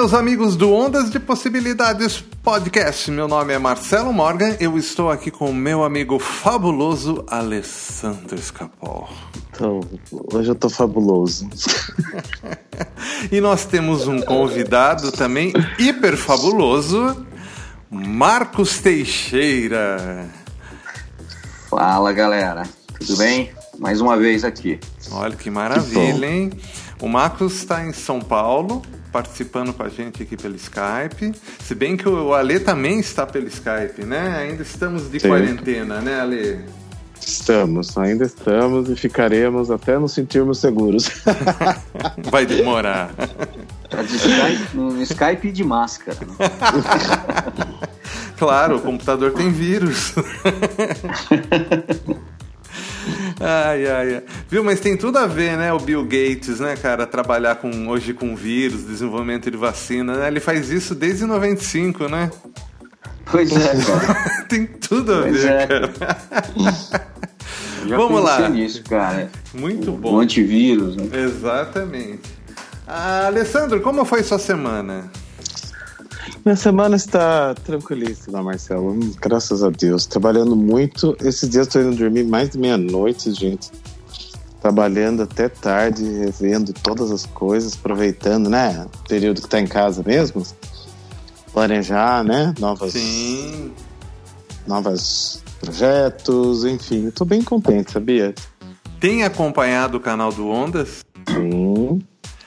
Meus amigos do Ondas de Possibilidades Podcast. Meu nome é Marcelo Morgan. Eu estou aqui com o meu amigo fabuloso Alessandro Escapol. Então, hoje eu tô fabuloso. e nós temos um convidado também hiper fabuloso, Marcos Teixeira. Fala, galera. Tudo bem? Mais uma vez aqui. Olha que maravilha, que hein? O Marcos está em São Paulo, participando com a gente aqui pelo Skype. Se bem que o Ale também está pelo Skype, né? Ainda estamos de Sim. quarentena, né, Ale? Estamos, ainda estamos e ficaremos até nos sentirmos seguros. Vai demorar. Tá de Skype, no Skype de máscara. claro, o computador tem vírus. Ai, ai, ai. Viu, mas tem tudo a ver, né, o Bill Gates, né, cara, trabalhar com, hoje com vírus, desenvolvimento de vacina, né? Ele faz isso desde 95, né? Pois é, cara. tem tudo a pois ver, é. cara. Já Vamos lá. nisso, cara. Muito o, bom. O antivírus, né? Exatamente. Ah, Alessandro, como foi sua semana? Minha semana está tranquilíssima, Marcelo. Graças a Deus. Trabalhando muito. Esses dias estou indo dormir mais de meia-noite, gente. Trabalhando até tarde, revendo todas as coisas, aproveitando, né? O período que está em casa mesmo. Planejar, né? Novas. Sim. Novas projetos, enfim. Estou bem contente, sabia? Tem acompanhado o canal do Ondas? Sim,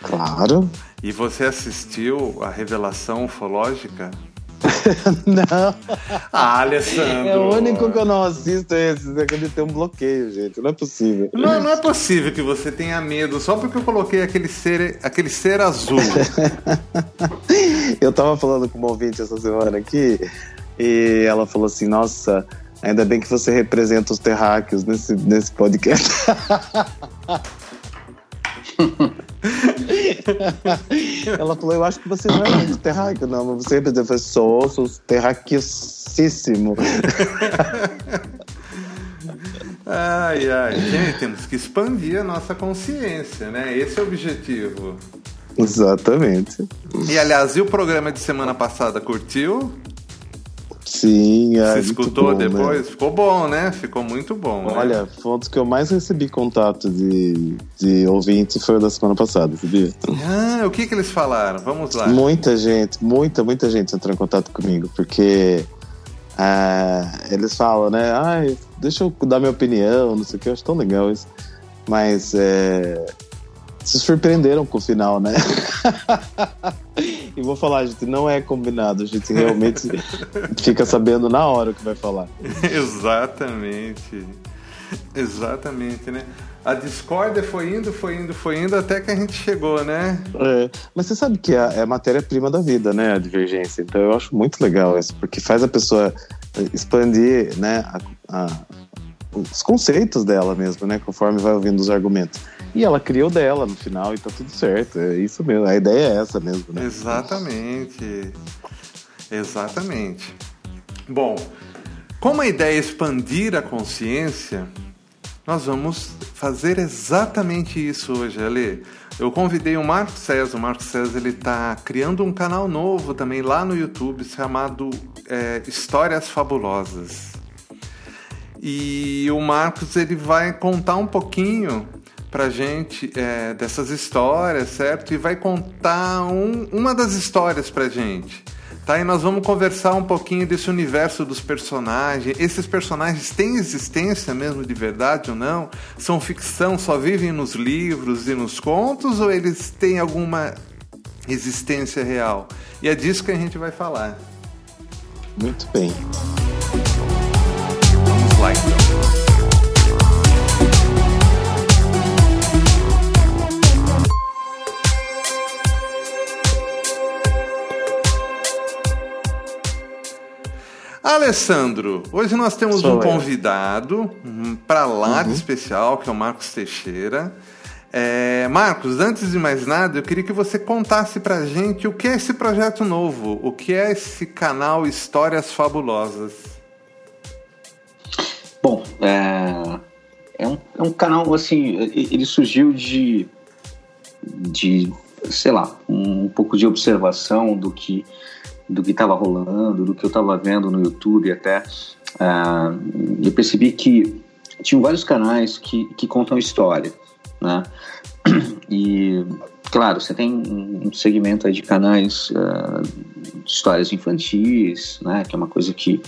claro. E você assistiu a revelação ufológica? não. Ah, Alessandro. É o único que eu não assisto esse. É que ele tem um bloqueio, gente. Não é possível. Não, não é possível que você tenha medo só porque eu coloquei aquele ser, aquele ser azul. eu tava falando com uma ouvinte essa semana aqui e ela falou assim: Nossa, ainda bem que você representa os terráqueos nesse, nesse podcast. Ela falou, eu acho que você não é muito terráqueo, não, mas você é sou, sou terraqueicíssimo. Ai, ai, gente, temos que expandir a nossa consciência, né? Esse é o objetivo. Exatamente. E aliás, e o programa de semana passada curtiu? Sim. Você escutou bom, depois? Né? Ficou bom, né? Ficou muito bom. Olha, né? foi um dos que eu mais recebi contato de, de ouvintes foi o da semana passada, sabia? Ah, o que que eles falaram? Vamos lá. Muita gente, muita, muita gente entrou em contato comigo, porque ah, eles falam, né? Ai, deixa eu dar minha opinião, não sei o que, eu acho tão legal isso. Mas é, se surpreenderam com o final, né? e vou falar, gente, não é combinado, a gente realmente fica sabendo na hora o que vai falar. Exatamente. Exatamente, né? A discórdia foi indo, foi indo, foi indo até que a gente chegou, né? É, mas você sabe que é a matéria-prima da vida, né? A divergência. Então eu acho muito legal isso, porque faz a pessoa expandir, né? A, a, os conceitos dela mesmo, né? Conforme vai ouvindo os argumentos. E ela criou dela no final e tá tudo certo. É isso mesmo. A ideia é essa mesmo, né? Exatamente. Exatamente. Bom, como a ideia é expandir a consciência, nós vamos fazer exatamente isso hoje, Ale. Eu convidei o Marco César. O Marco César ele está criando um canal novo também lá no YouTube chamado é, Histórias Fabulosas. E o Marcos ele vai contar um pouquinho pra gente é, dessas histórias, certo? E vai contar um, uma das histórias pra gente. Tá? E nós vamos conversar um pouquinho desse universo dos personagens. Esses personagens têm existência mesmo de verdade ou não? São ficção, só vivem nos livros e nos contos ou eles têm alguma existência real? E é disso que a gente vai falar. Muito bem. Vamos lá então. Alessandro, hoje nós temos Sou um eu. convidado para lá uhum. de especial, que é o Marcos Teixeira. É, Marcos, antes de mais nada, eu queria que você contasse pra gente o que é esse projeto novo, o que é esse canal Histórias Fabulosas. Bom, é, é, um, é um canal, assim, ele surgiu de, de sei lá, um, um pouco de observação do que do que estava rolando, do que eu estava vendo no YouTube até. Uh, eu percebi que tinham vários canais que, que contam história, né? E, claro, você tem um segmento de canais uh, de histórias infantis, né? Que é uma coisa que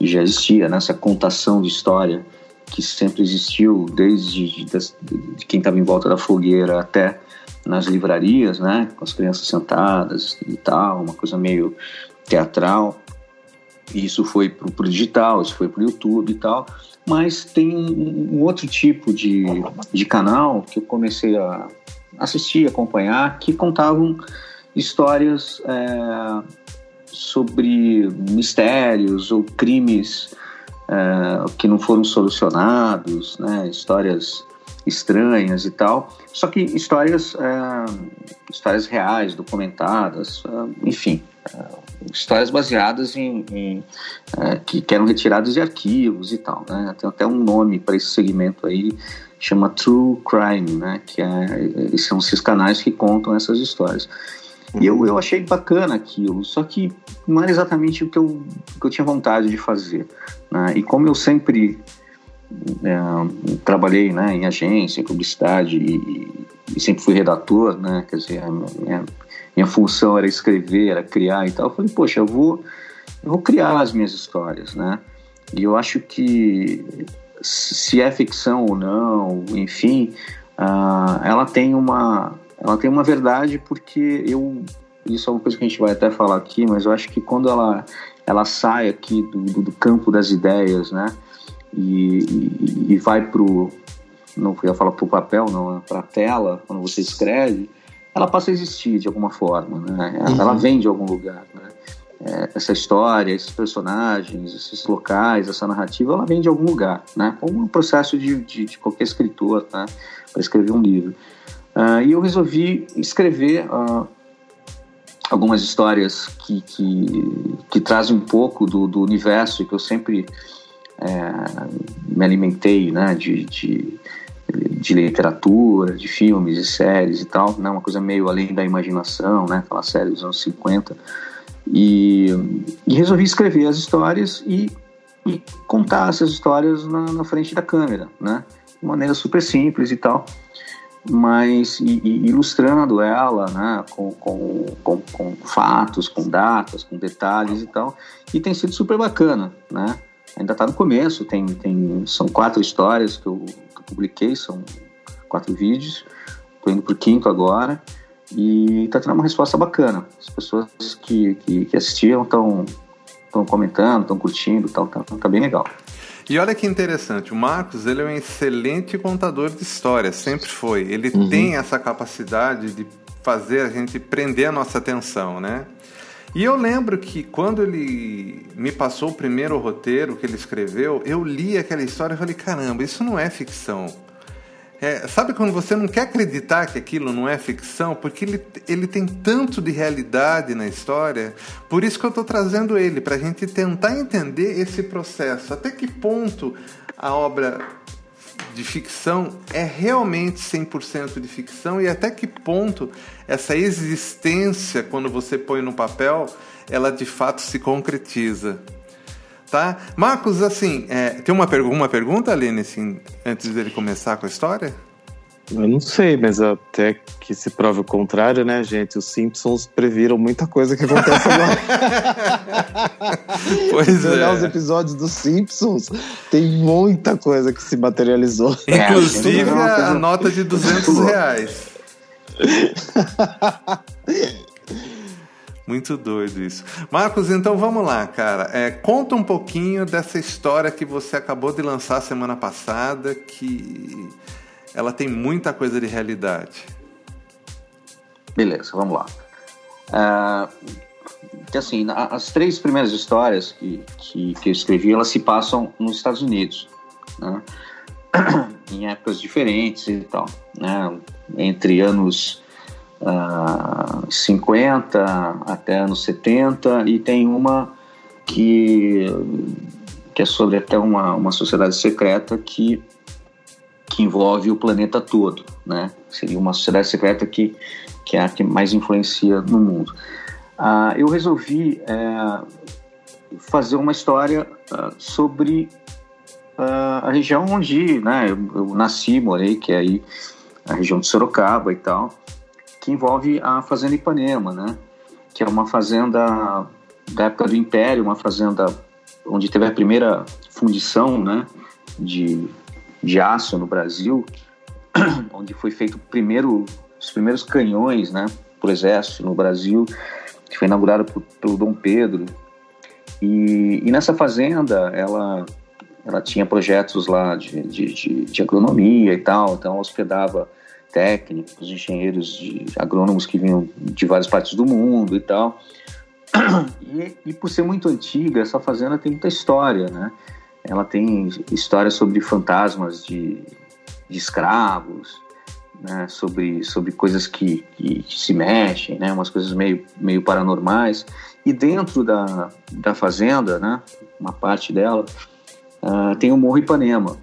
já existia, nessa né? contação de história que sempre existiu, desde de, quem estava em volta da fogueira até nas livrarias, né? Com as crianças sentadas e tal, uma coisa meio teatral. E isso foi para o digital, isso foi para o YouTube e tal. Mas tem um, outro tipo de, de canal que eu comecei a assistir, acompanhar, que contavam histórias é, sobre mistérios ou crimes é, que não foram solucionados, né? histórias estranhas e tal. Só que histórias, é, histórias reais, documentadas, é, enfim, histórias baseadas em, em que, que, eram retiradas de arquivos e tal, né? Tem até um nome para esse segmento aí, chama True Crime, né? Que é, são esses canais que contam essas histórias. E eu, eu achei bacana aquilo, só que não era exatamente o que eu, o que eu tinha vontade de fazer. Né? E como eu sempre é, trabalhei né, em agência, em publicidade e, e, sempre fui redator, né? Quer dizer, a minha, minha função era escrever, era criar e tal. Eu falei, poxa, eu vou, eu vou criar as minhas histórias, né? E eu acho que se é ficção ou não, enfim, uh, ela tem uma ela tem uma verdade porque eu isso é uma coisa que a gente vai até falar aqui, mas eu acho que quando ela ela sai aqui do, do, do campo das ideias, né? E, e, e vai pro não ia falar pro papel, não, para a tela, quando você escreve, ela passa a existir de alguma forma, né? Ela, uhum. ela vem de algum lugar, né? É, essa história, esses personagens, esses locais, essa narrativa, ela vem de algum lugar, né? Como um processo de, de, de qualquer escritor, né? Para escrever um livro. Uh, e eu resolvi escrever uh, algumas histórias que, que, que, trazem um pouco do, do universo que eu sempre é, me alimentei, né? de, de de literatura, de filmes e séries e tal, né? Uma coisa meio além da imaginação, né? Aquela série dos anos 50. E, e resolvi escrever as histórias e, e contar essas histórias na, na, frente da câmera, né? De maneira super simples e tal, mas e, e ilustrando ela, né? Com, com, com, com fatos, com datas, com detalhes e tal. E tem sido super bacana, né? Ainda está no começo, tem, tem, são quatro histórias que eu publiquei, são quatro vídeos. Estou indo para o quinto agora e está tendo uma resposta bacana. As pessoas que, que, que assistiram estão comentando, estão curtindo, tal, tá, tá bem legal. E olha que interessante, o Marcos ele é um excelente contador de histórias, sempre foi. Ele uhum. tem essa capacidade de fazer a gente prender a nossa atenção, né? E eu lembro que quando ele me passou o primeiro roteiro que ele escreveu, eu li aquela história e falei: caramba, isso não é ficção. É, sabe quando você não quer acreditar que aquilo não é ficção? Porque ele, ele tem tanto de realidade na história. Por isso que eu estou trazendo ele, para a gente tentar entender esse processo. Até que ponto a obra de ficção é realmente 100% de ficção e até que ponto essa existência, quando você põe no papel, ela de fato se concretiza. Tá? Marcos, assim, é, tem uma, pergu uma pergunta, Aline, assim, antes dele começar com a história? Eu não sei, mas até que se prove o contrário, né, gente? Os Simpsons previram muita coisa que acontece agora. pois se olhar é. os episódios dos Simpsons, tem muita coisa que se materializou. Inclusive é, a, a nota de 200 reais. Muito doido isso. Marcos, então vamos lá, cara. É, conta um pouquinho dessa história que você acabou de lançar semana passada, que ela tem muita coisa de realidade. Beleza, vamos lá. Que assim, as três primeiras histórias que, que, que, eu escrevi, elas se passam nos Estados Unidos, né? em épocas diferentes e tal. Né? entre anos uh, 50 até anos 70 e tem uma que, que é sobre até uma, uma sociedade secreta que, que envolve o planeta todo, né? Seria uma sociedade secreta que, que é a que mais influencia no mundo. Uh, eu resolvi uh, fazer uma história uh, sobre a região onde né, eu, eu nasci, morei, que é aí a região de Sorocaba e tal, que envolve a Fazenda Ipanema, né? Que é uma fazenda da época do Império, uma fazenda onde teve a primeira fundição, né? De, de aço no Brasil, onde foi feito primeiro, os primeiros canhões, né? Por exército no Brasil, que foi inaugurado por, pelo Dom Pedro. E, e nessa fazenda, ela ela tinha projetos lá de, de, de, de agronomia e tal, então hospedava técnicos, engenheiros, de, agrônomos que vinham de várias partes do mundo e tal. E, e, por ser muito antiga, essa fazenda tem muita história, né? Ela tem histórias sobre fantasmas de, de escravos, né? sobre, sobre coisas que, que, que, se mexem, né? Umas coisas meio, meio paranormais. E dentro da, da fazenda, né? Uma parte dela, uh, tem o Morro Ipanema,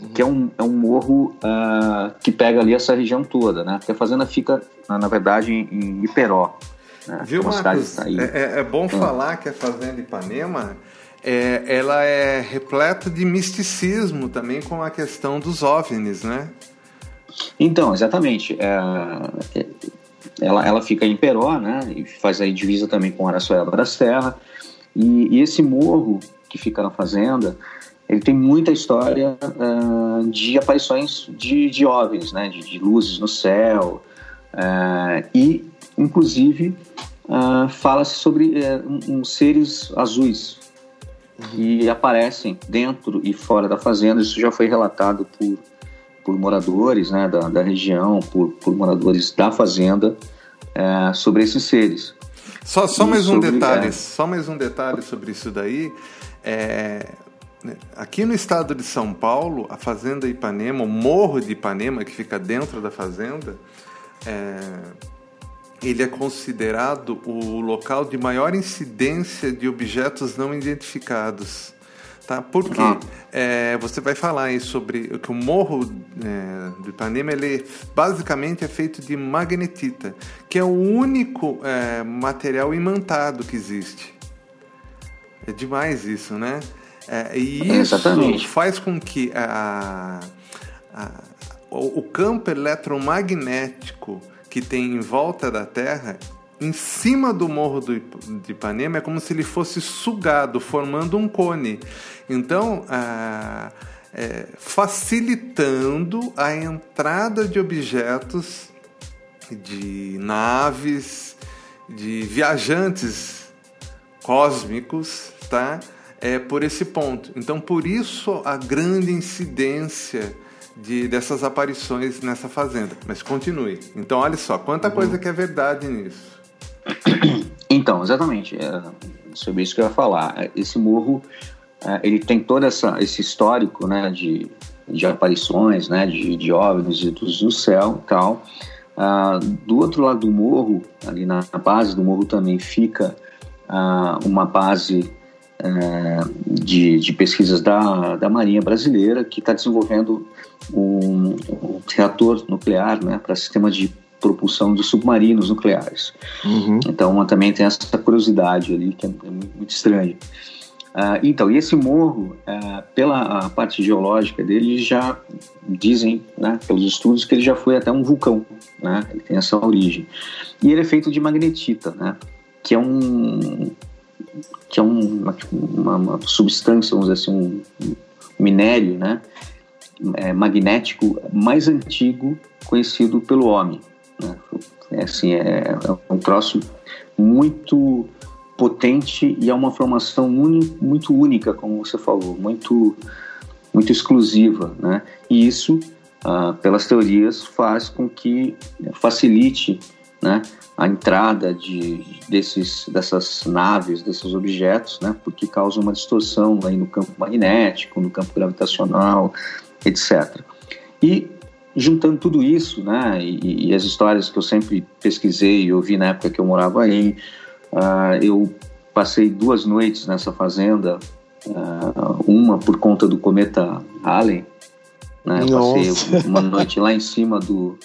uhum. que é um, é um morro uh, que pega ali essa região toda, né? Porque a fazenda fica, na verdade, em Iperó. Né? Viu, Marcos? É, é, é, bom uhum. falar que a fazenda Ipanema é, ela é repleta de misticismo também com a questão dos OVNIs, né? Então, exatamente. É, é, ela, ela fica em Peró, né? E faz aí divisa também com Araçoiaba da Serra. E, e esse morro que fica na fazenda, ele tem muita história uh, de aparições de, de OVNIs, né? De, de luzes no céu. Uh, e, inclusive, uh, fala-se sobre um, seres azuis que aparecem dentro e fora da fazenda. Isso já foi relatado por, por moradores né, da, da região, por, por moradores da fazenda, sobre esses seres. Só, só mais um detalhe, é... só mais um detalhe sobre isso daí. É, aqui no estado de São Paulo, a fazenda Ipanema, o morro de Ipanema que fica dentro da fazenda, é, ele é considerado o local de maior incidência de objetos não identificados. Tá? Por quê? Ah. É, você vai falar aí sobre que o morro é, do Ipanema ele basicamente é feito de magnetita, que é o único é, material imantado que existe. É demais isso, né? É, e isso Exatamente. faz com que a, a, o campo eletromagnético que tem em volta da Terra, em cima do morro do, de Ipanema, é como se ele fosse sugado, formando um cone. Então, a, é, facilitando a entrada de objetos, de naves, de viajantes cósmicos, tá? É por esse ponto. Então, por isso a grande incidência de, dessas aparições nessa fazenda. Mas continue. Então, olha só, quanta uhum. coisa que é verdade nisso. Então, exatamente. É sobre isso que eu ia falar. Esse morro, é, ele tem todo essa, esse histórico, né, de, de aparições, né, de, de OVNIs e do céu e tal. Uh, do outro lado do morro, ali na base do morro também fica uh, uma base de, de, pesquisas da, da Marinha Brasileira que está desenvolvendo um, um, reator nuclear né, para sistema de propulsão de submarinos nucleares. Uhum. Então também tem essa curiosidade ali que é, é muito estranho. Uh, então, e esse morro, uh, pela parte geológica dele, já dizem, né, pelos estudos, que ele já foi até um vulcão, né, ele tem essa origem. E ele é feito de magnetita, né, que é um uma, uma, uma substância, vamos dizer assim, um, minério, né, é, magnético mais antigo conhecido pelo homem. Né? É, assim, é, é um troço muito potente e é uma formação muito única, como você falou, muito muito exclusiva, né? E isso, ah, pelas teorias, faz com que facilite, né, a entrada de, desses, dessas naves, desses objetos, né, porque causa uma distorção aí no campo magnético, no campo gravitacional, etc. E juntando tudo isso, né, e, e, as histórias que eu sempre pesquisei e ouvi na época que eu morava aí, uh, eu passei duas noites nessa fazenda, uh, uma por conta do cometa Halley, né, eu passei uma noite lá em cima do,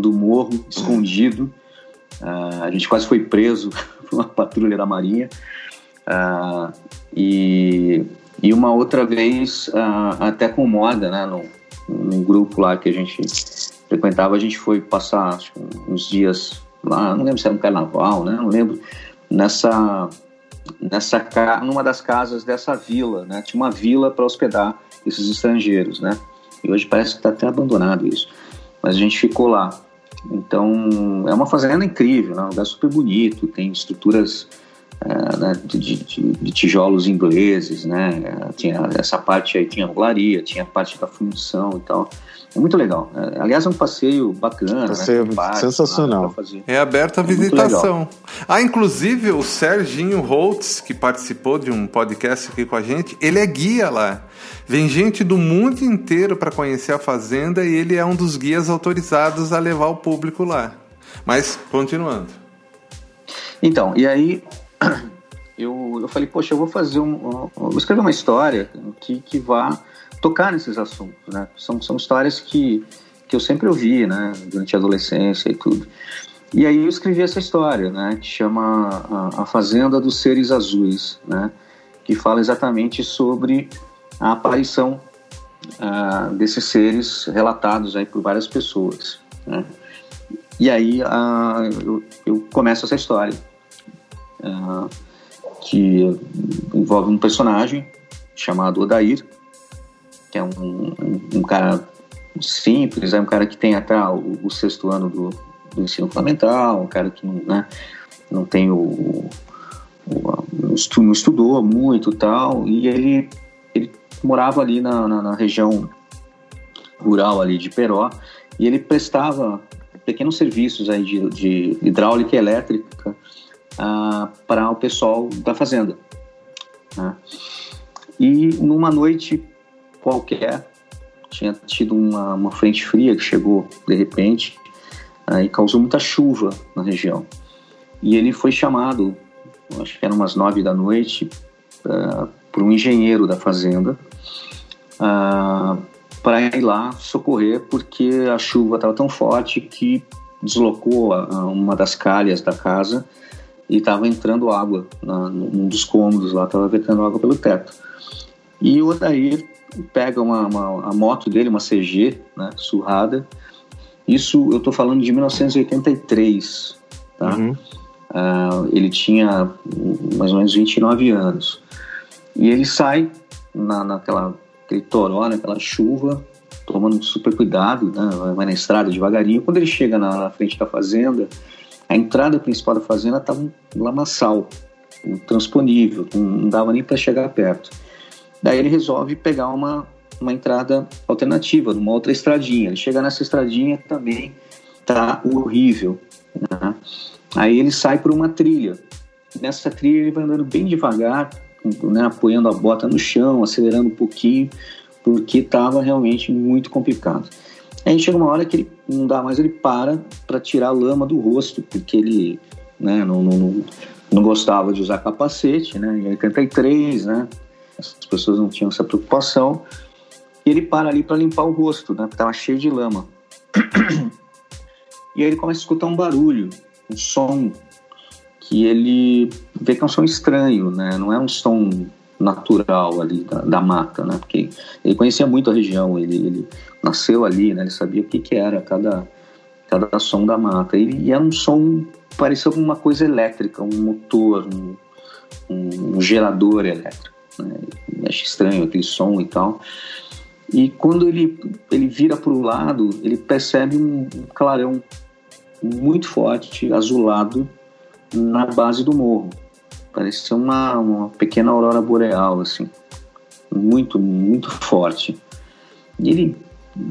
do morro, escondido, uh, a gente quase foi preso por uma patrulha da marinha, e, e uma outra vez até com moda, né, no, num grupo lá que a gente frequentava, a gente foi passar acho, uns dias lá, não lembro se era um carnaval, né? Não lembro. Nessa, nessa numa das casas dessa vila, né? Tinha uma vila para hospedar esses estrangeiros, né? E hoje parece que está até abandonado isso. Mas a gente ficou lá. Então, é uma fazenda incrível, né? um lugar super bonito, tem estruturas é, né, de, de, de, tijolos ingleses, né? Tinha essa parte aí tinha angularia, tinha a parte da fundição e tal. É muito legal. É, aliás, é um passeio bacana. Né, passeio né? Parque, sensacional. É aberto a é visitação. Ah, inclusive o Serginho Holtz, que participou de um podcast aqui com a gente, ele é guia lá. Vem gente do mundo inteiro para conhecer a fazenda e ele é um dos guias autorizados a levar o público lá. Mas, continuando. Então, e aí eu, eu falei, poxa, eu vou fazer um. um vou escrever uma história que, que vá tocar nesses assuntos, né? São, são histórias que, que eu sempre ouvi, né? Durante a adolescência e tudo. E aí eu escrevi essa história, né? Que chama A, a Fazenda dos Seres Azuis, né? Que fala exatamente sobre a aparição uh, desses seres relatados aí por várias pessoas, né? E aí uh, eu, eu começo essa história uh, que envolve um personagem chamado Odair, que é um, um, um, cara simples, é um cara que tem até o, o sexto ano do, do, ensino fundamental, um cara que não, né, não tem o, o não estudou muito tal, e ele, ele morava ali na, na, na região rural ali de Peró, e ele prestava pequenos serviços aí de, de hidráulica e elétrica ah, para o pessoal da fazenda. Né? E numa noite qualquer, tinha tido uma, uma frente fria que chegou de repente ah, e causou muita chuva na região. E ele foi chamado, acho que eram umas nove da noite, uh, por um engenheiro da fazenda uh, para ir lá socorrer porque a chuva estava tão forte que deslocou a, a uma das calhas da casa e estava entrando água na, num dos cômodos lá, estava vetando água pelo teto. E o Odair pega uma, uma, a moto dele, uma CG, né, surrada. Isso eu estou falando de 1983, tá? Uhum. Uh, ele tinha mais ou menos 29 anos. E ele sai na, naquela aquele toró, naquela chuva, tomando super cuidado, né? vai na estrada devagarinho. Quando ele chega na, na frente da fazenda, a entrada principal da fazenda estava um lamaçal, intransponível, não dava nem para chegar perto. Daí ele resolve pegar uma, uma entrada alternativa, numa outra estradinha. Ele chega nessa estradinha também tá horrível. Né? Aí ele sai por uma trilha. Nessa trilha ele vai andando bem devagar, né, apoiando a bota no chão, acelerando um pouquinho, porque estava realmente muito complicado. Aí chega uma hora que ele não dá mais, ele para para tirar a lama do rosto, porque ele né, não, não, não gostava de usar capacete, né? Em 83, né? As pessoas não tinham essa preocupação. E ele para ali para limpar o rosto, né? Tava cheio de lama. E aí ele começa a escutar um barulho, um som que ele vê que é um som estranho, né? Não é um som natural ali da, da, mata, né? Porque ele conhecia muito a região, ele, ele nasceu ali, né? Ele sabia o que, que era cada, cada som da mata. E, e era um som, parecia uma coisa elétrica, um motor, um, um gerador elétrico. Né? Acho estranho aquele som e tal. E quando ele, ele vira para o lado, ele percebe um clarão muito forte, azulado, na base do morro. Parecia uma, uma pequena aurora boreal, assim. Muito, muito forte. E ele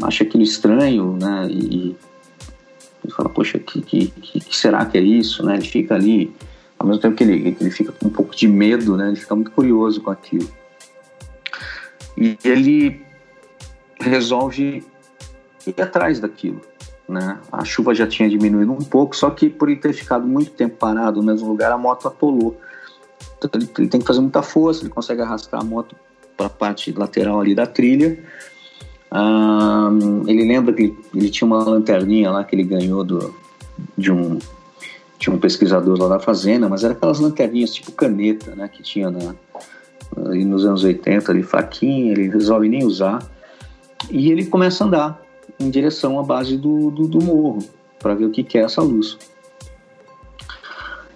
acha aquilo estranho, né? E, ele fala, poxa, que, que, que, será que é isso, né? Ele fica ali, ao mesmo tempo que ele, ele fica com um pouco de medo, né? Ele fica muito curioso com aquilo. E ele resolve ir atrás daquilo. Né? A chuva já tinha diminuído um pouco, só que por ele ter ficado muito tempo parado no mesmo lugar, a moto atolou. Então ele, ele tem que fazer muita força, ele consegue arrastar a moto para a parte lateral ali da trilha. ele lembra que ele, ele, tinha uma lanterninha lá que ele ganhou do, de um de um pesquisador lá da fazenda, mas era aquelas lanterninhas tipo caneta, né, que tinha na, ali nos anos 80, ali faquinha, ele resolve nem usar. E ele começa a andar em direção à base do, do, do morro, para ver o que, que é essa luz.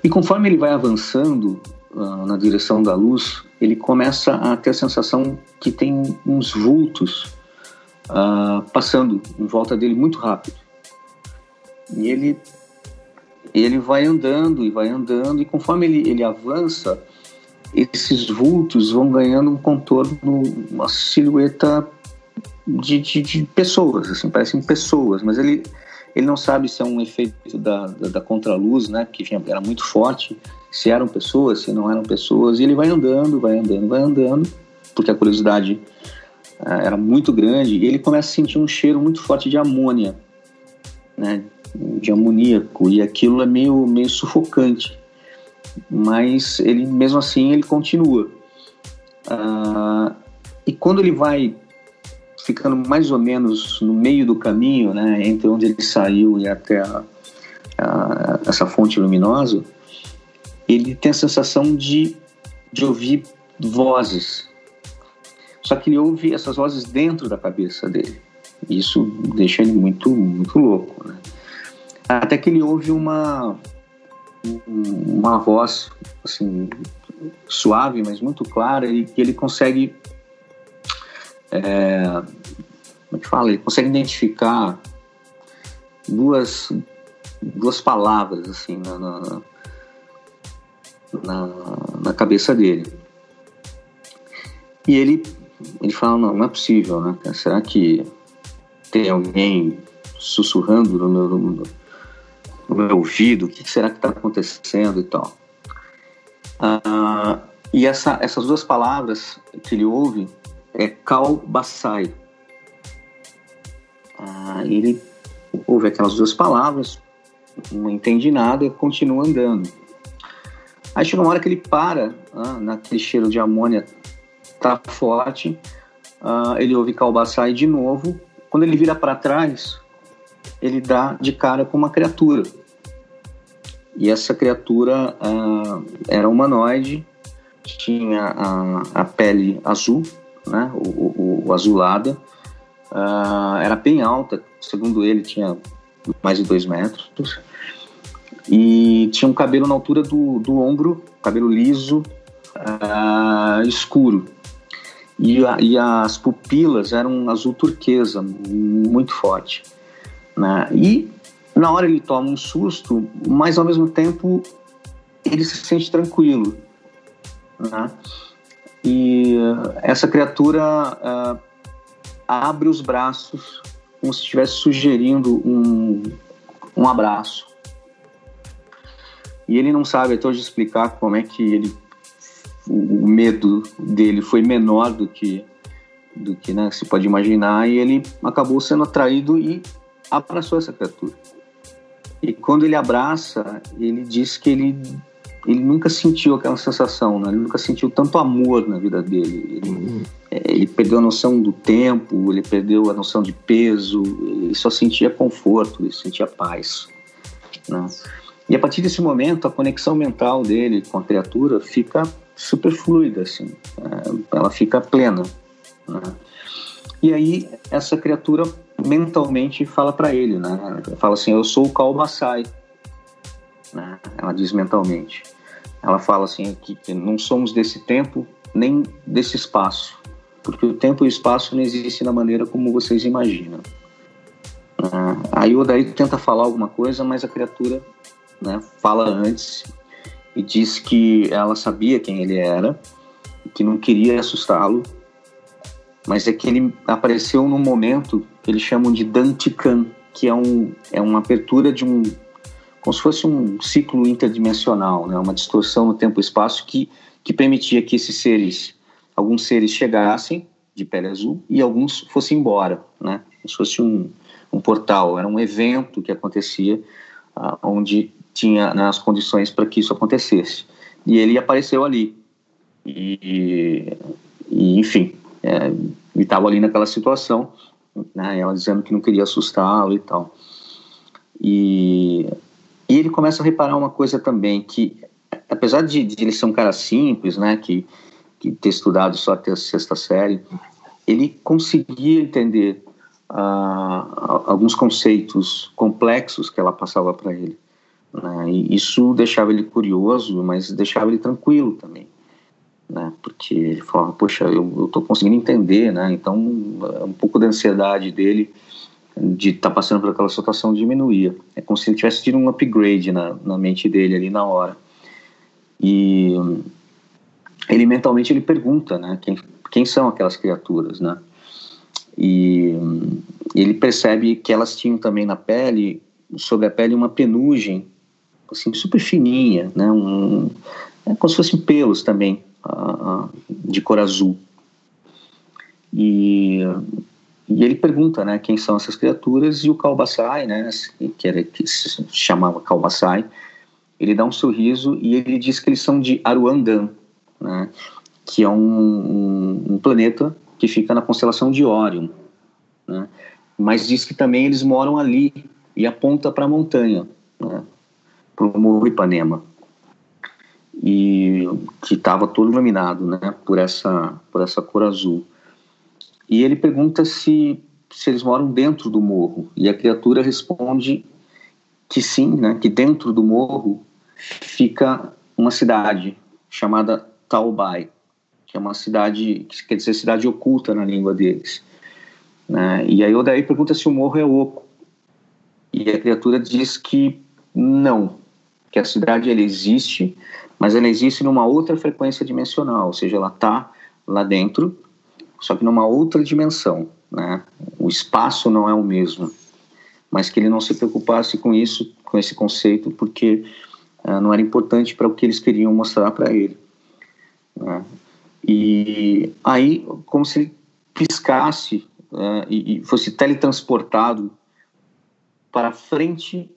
E conforme ele vai avançando uh, na direção da luz, ele começa a ter a sensação que tem uns vultos uh, passando em volta dele muito rápido. E ele, ele vai andando e vai andando, e conforme ele, ele avança, esses vultos vão ganhando um contorno, uma silhueta de, de, de, pessoas, assim, parecem pessoas, mas ele, ele não sabe se é um efeito da, da, da contraluz, né, que era muito forte, se eram pessoas, se não eram pessoas, e ele vai andando, vai andando, vai andando, porque a curiosidade uh, era muito grande, e ele começa a sentir um cheiro muito forte de amônia, né, de amoníaco, e aquilo é meio, meio sufocante, mas ele, mesmo assim, ele continua. Uh, e quando ele vai ficando mais ou menos no meio do caminho, né, entre onde ele saiu e até a, a, essa fonte luminosa, ele tem a sensação de, de ouvir vozes. Só que ele ouve essas vozes dentro da cabeça dele. Isso deixa ele muito, muito louco. Né? Até que ele ouve uma, uma voz assim, suave, mas muito clara, e que ele consegue é, como é que fala? Ele consegue identificar duas, duas palavras assim na, na, na, na cabeça dele. E ele, ele fala, não, não é possível, né? Será que tem alguém sussurrando no meu, no, no meu ouvido? O que será que está acontecendo e tal? Ah, e essa, essas duas palavras que ele ouve é Kalbasai. Ah, ele ouve aquelas duas palavras, não entende nada, continua andando. Aí chega uma hora que ele para, ah, naquele cheiro de amônia tá forte, ah, ele ouve Kalbasai de novo. Quando ele vira para trás, ele dá de cara com uma criatura. E essa criatura ah, era humanoide, tinha a, a pele azul, né, o, o, o azulada, uh, era bem alta, segundo ele tinha mais de dois metros, e tinha um cabelo na altura do, do ombro, cabelo liso, uh, escuro. E, a, e, as pupilas eram azul turquesa, muito forte. Né? E na hora ele toma um susto, mas ao mesmo tempo ele se sente tranquilo. Né? E essa criatura uh, abre os braços como se estivesse sugerindo um, um abraço. E ele não sabe até hoje explicar como é que ele o medo dele foi menor do que do que né, se pode imaginar e ele acabou sendo atraído e abraçou essa criatura. E quando ele abraça, ele diz que ele ele nunca sentiu aquela sensação, né? ele nunca sentiu tanto amor na vida dele. Ele, uhum. É, ele, perdeu a noção do tempo, ele perdeu a noção de peso, ele só sentia conforto, ele sentia paz. Né? E a partir desse momento, a conexão mental dele com a criatura fica super fluida, assim, é, ela fica plena. Né? E aí essa criatura mentalmente fala para ele, né? Fala assim: "Eu sou o Kalbasai". Né? Ela diz mentalmente. Ela fala assim que, que não somos desse tempo nem desse espaço, porque o tempo e o espaço não existem da maneira como vocês imaginam. Uh, aí o Odair tenta falar alguma coisa, mas a criatura né, fala antes e diz que ela sabia quem ele era, que não queria assustá-lo, mas é que ele apareceu num momento eles chamam de Dantikan, que é, um, é uma abertura de um como se fosse um ciclo interdimensional, né? uma distorção no tempo e espaço que, que permitia que esses seres, alguns seres chegassem de pele azul e alguns fossem embora, né? como se fosse um, um portal, era um evento que acontecia uh, onde tinha né, condições para que isso acontecesse. E ele apareceu ali. E, e enfim, é, estava ali naquela situação, né, ela dizendo que não queria assustá-lo e tal. E, e ele começa a reparar uma coisa também, que apesar de, de ele ser um cara simples, né, que, que ter estudado só até a sexta série, ele conseguia entender uh, alguns conceitos complexos que ela passava para ele. Né? E isso deixava ele curioso, mas deixava ele tranquilo também. Né? Porque ele falava, poxa, eu estou conseguindo entender, né? Então, um pouco da ansiedade dele de estar tá passando por aquela situação diminuía. É como se ele tivesse tido um upgrade na, na mente dele ali na hora. E ele mentalmente ele pergunta, né? Quem, quem são aquelas criaturas, né? E ele percebe que elas tinham também na pele, sobre a pele, uma penugem assim, super fininha, né? Um, é como se fossem pelos também, de cor azul. E, e ele pergunta, né, quem são essas criaturas, e o Kalbasai, né, que, era, que se chamava Kalbasai, ele dá um sorriso e ele diz que eles são de Aruandan, né, que é um, um, um planeta que fica na constelação de Órion, né, mas diz que também eles moram ali e aponta para a montanha, né, para o Morro Ipanema e que estava todo iluminado, né, por essa por essa cor azul. E ele pergunta se se eles moram dentro do morro e a criatura responde que sim, né, que dentro do morro fica uma cidade chamada Taubai, que é uma cidade que quer dizer cidade oculta na língua deles. Né? E aí o daí pergunta se o morro é oco e a criatura diz que não, que a cidade ela existe, mas ela existe numa outra frequência dimensional, ou seja, ela está lá dentro, só que numa outra dimensão, né? O espaço não é o mesmo, mas que ele não se preocupasse com isso, com esse conceito, porque uh, não era importante para o que eles queriam mostrar para ele. Né? E aí, como se ele piscasse uh, e, e fosse teletransportado para frente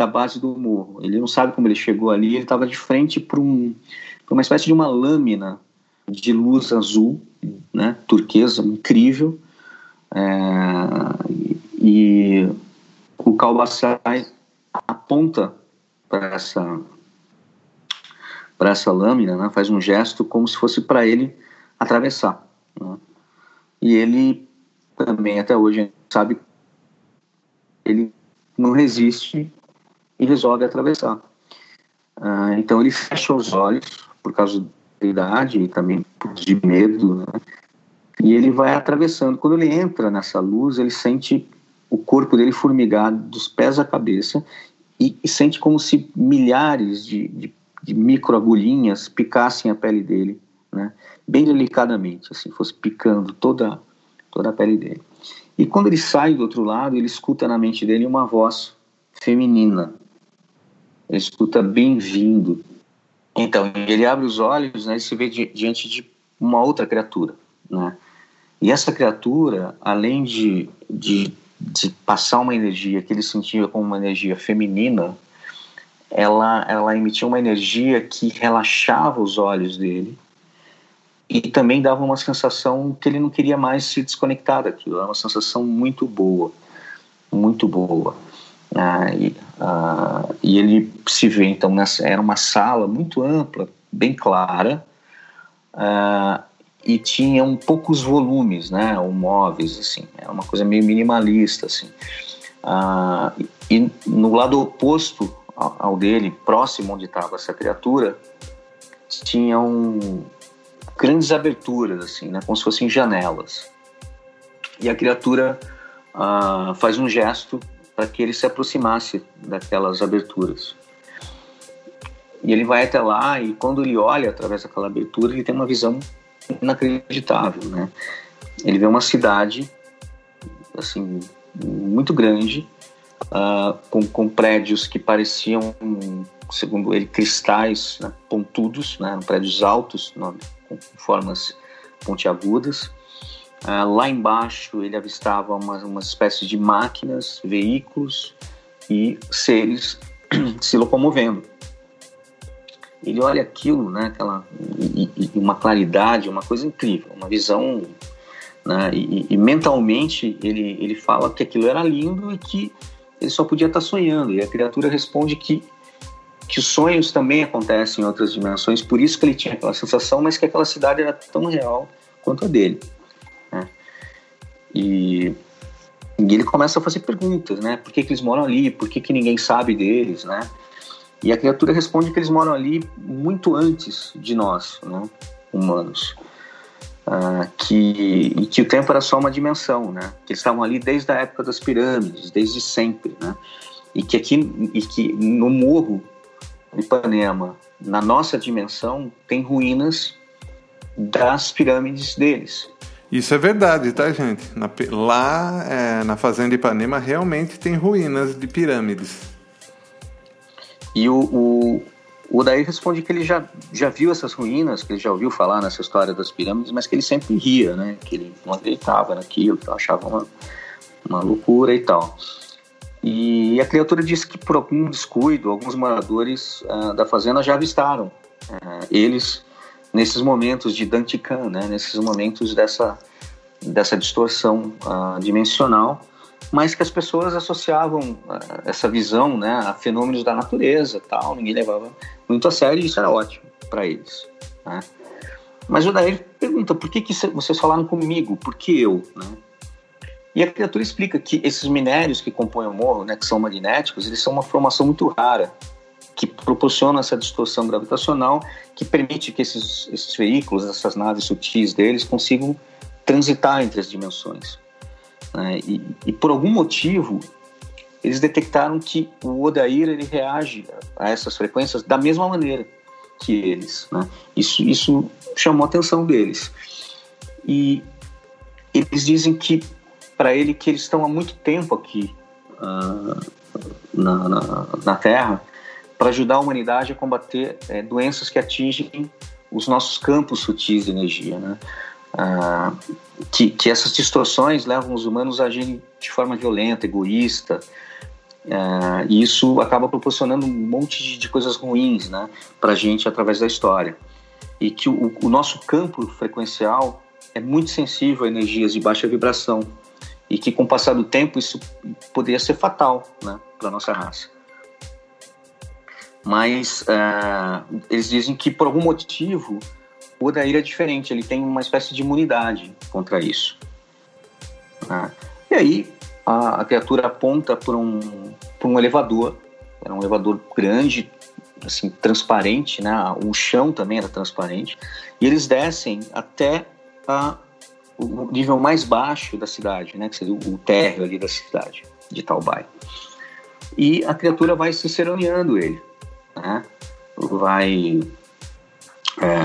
da base do morro. Ele não sabe como ele chegou ali, ele estava de frente para um, uma espécie de uma lâmina de luz azul, né, turquesa, incrível, é, e, o Kalbassai aponta para essa para essa lâmina, né, faz um gesto como se fosse para ele atravessar. Né, e ele também até hoje sabe ele não resiste e resolve atravessar. Ah, então ele fecha os olhos por causa da idade e também de medo, né? E ele vai atravessando. Quando ele entra nessa luz, ele sente o corpo dele formigar dos pés à cabeça e, e sente como se milhares de, de, de microagulhinhas picassem a pele dele, né? Bem delicadamente, assim, fosse picando toda toda a pele dele. E quando ele sai do outro lado, ele escuta na mente dele uma voz feminina, ele escuta bem-vindo. Então, ele abre os olhos né, e se vê di diante de uma outra criatura. Né? E essa criatura, além de, de, de, passar uma energia que ele sentia como uma energia feminina, ela, ela emitia uma energia que relaxava os olhos dele e também dava uma sensação que ele não queria mais se desconectar daquilo. Era uma sensação muito boa, muito boa. Ah, e, ah, e, ele se vê então nessa era uma sala muito ampla, bem clara, ah, e tinha um poucos volumes, né, ou móveis assim, era uma coisa meio minimalista assim. Ah, e no lado oposto ao, dele, próximo onde estava essa criatura, tinham grandes aberturas assim, né, como se fossem janelas. E a criatura ah, faz um gesto para que ele se aproximasse daquelas aberturas. E ele vai até lá e quando ele olha através daquela abertura, ele tem uma visão inacreditável, né? Ele vê uma cidade, assim, muito grande, uh, com, com prédios que pareciam, segundo ele, cristais né, pontudos, né? Prédios altos, com formas pontiagudas. Uh, lá embaixo ele avistava uma, uma espécie de máquinas, veículos e seres se locomovendo. Ele olha aquilo, né, aquela, e, e uma claridade, uma coisa incrível, uma visão. Né, e, e, mentalmente ele, ele fala que aquilo era lindo e que ele só podia estar sonhando. E a criatura responde que, que os sonhos também acontecem em outras dimensões, por isso que ele tinha aquela sensação, mas que aquela cidade era tão real quanto a dele. E, e, ele começa a fazer perguntas, né? Por que, que eles moram ali? Por que, que ninguém sabe deles, né? E a criatura responde que eles moram ali muito antes de nós, né? humanos. Uh, que, e que o tempo era só uma dimensão, né? Que eles estavam ali desde a época das pirâmides, desde sempre, né? E que aqui, e que no morro de Ipanema, na nossa dimensão, tem ruínas das pirâmides deles. Isso é verdade, tá, gente? Na, lá é, na fazenda Ipanema realmente tem ruínas de pirâmides. E o, o, o Daí responde que ele já, já viu essas ruínas, que ele já ouviu falar nessa história das pirâmides, mas que ele sempre ria, né? Que ele não acreditava naquilo, que achava uma, uma loucura e tal. E a criatura disse que por algum descuido, alguns moradores uh, da fazenda já avistaram uh, eles nesses momentos de Dantican, né? Nesses momentos dessa, dessa distorção uh, dimensional mas que as pessoas associavam ah, essa visão né, a fenômenos da natureza tal, ninguém levava muito a sério e isso era ótimo para eles. Né? Mas o Daí pergunta, por que, que vocês falaram comigo? Por que eu? Né? E a criatura explica que esses minérios que compõem o morro, né, que são magnéticos, eles são uma formação muito rara, que proporciona essa distorção gravitacional que permite que esses, esses veículos, essas naves sutis deles, consigam transitar entre as dimensões. Né? E, e, por algum motivo, eles detectaram que o Odair ele reage a essas frequências da mesma maneira que eles. Né? Isso, isso chamou a atenção deles. E eles dizem que, para ele, que eles estão há muito tempo aqui uh, na, na, na, Terra para ajudar a humanidade a combater é, doenças que atingem os nossos campos sutis de energia. Né? Ah, que, que, essas distorções levam os humanos a agirem de forma violenta, egoísta, ah, e isso acaba proporcionando um monte de, de coisas ruins né, para a gente através da história. E que o, o, nosso campo frequencial é muito sensível a energias de baixa vibração, e que com o passar do tempo isso poderia ser fatal né, para a nossa raça. Mas uh, eles dizem que por algum motivo o Odair é diferente, ele tem uma espécie de imunidade contra isso. Ah, e aí a, a criatura aponta para um, um elevador, era um elevador grande, assim, transparente, né? o chão também era transparente, e eles descem até a, o nível mais baixo da cidade, né? que seria o, térreo ali da cidade de Taubai. E a criatura vai se seroneando ele, né? vai é,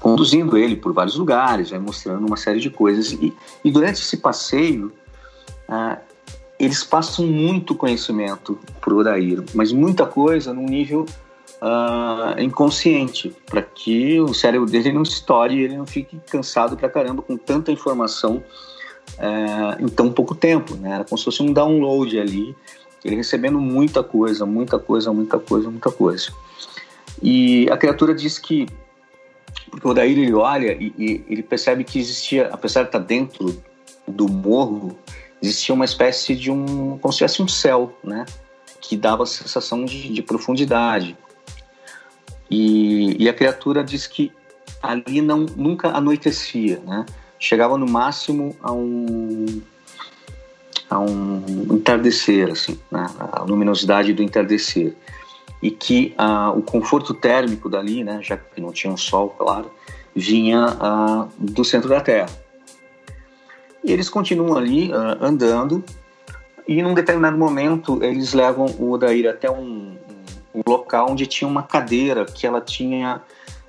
conduzindo ele por vários lugares, vai mostrando uma série de coisas. E, e durante esse passeio, é, eles passam muito conhecimento para o Odair, mas muita coisa num nível uh, inconsciente, para que o cérebro dele não estoure ele não fique cansado pra caramba com tanta informação uh, em tão pouco tempo. Né? Era como se fosse um download ali, ele recebendo muita coisa, muita coisa, muita coisa, muita coisa. E a criatura diz que porque o Odair ele olha e, e, ele percebe que existia, apesar de estar dentro do morro, existia uma espécie de um, como se tivesse um céu, né? Que dava a sensação de, de profundidade. E, e, a criatura diz que ali não nunca anoitecia, né? Chegava no máximo a um a um entardecer, assim, né? a luminosidade do entardecer e que ah, o conforto térmico dali, né, já que não tinha um sol, claro, vinha ah, do centro da Terra. E eles continuam ali ah, andando e num determinado momento eles levam o Odair até um, um local onde tinha uma cadeira que ela tinha,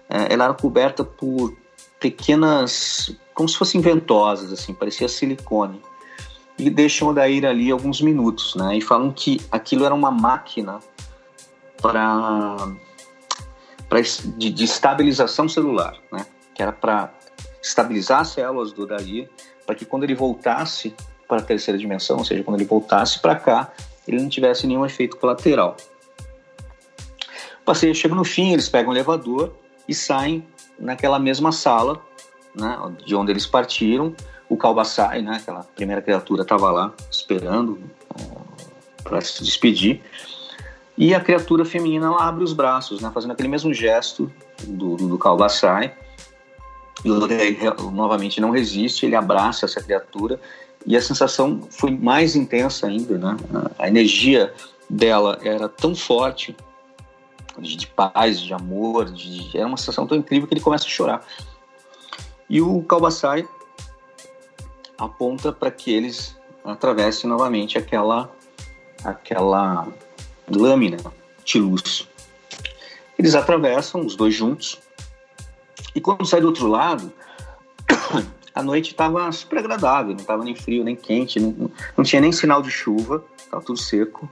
eh, ela era coberta por pequenas, como se fossem ventosas, assim, parecia silicone. E deixam o Odair ali alguns minutos, né? E falam que aquilo era uma máquina para de, de, estabilização celular, né? que era para estabilizar as células do Dari para que quando ele voltasse para a terceira dimensão, ou seja, quando ele voltasse para cá, ele não tivesse nenhum efeito colateral. O passeio chega no fim, eles pegam o elevador e saem naquela mesma sala, né, de onde eles partiram. O Kalbasai, né, aquela primeira criatura, estava lá esperando uh, é, para se despedir. E a criatura feminina ela abre os braços, né, fazendo aquele mesmo gesto do, do, do. E o Odeir novamente não resiste, ele abraça essa criatura e a sensação foi mais intensa ainda, né? A energia dela era tão forte, de, paz, de amor, de, era uma sensação tão incrível que ele começa a chorar. E o Kalbasai aponta para que eles atravessem novamente aquela aquela lâmina de luz. Eles atravessam os dois juntos e quando sai do outro lado a noite estava super agradável, não estava nem frio nem quente, não, não tinha nem sinal de chuva, estava tudo seco.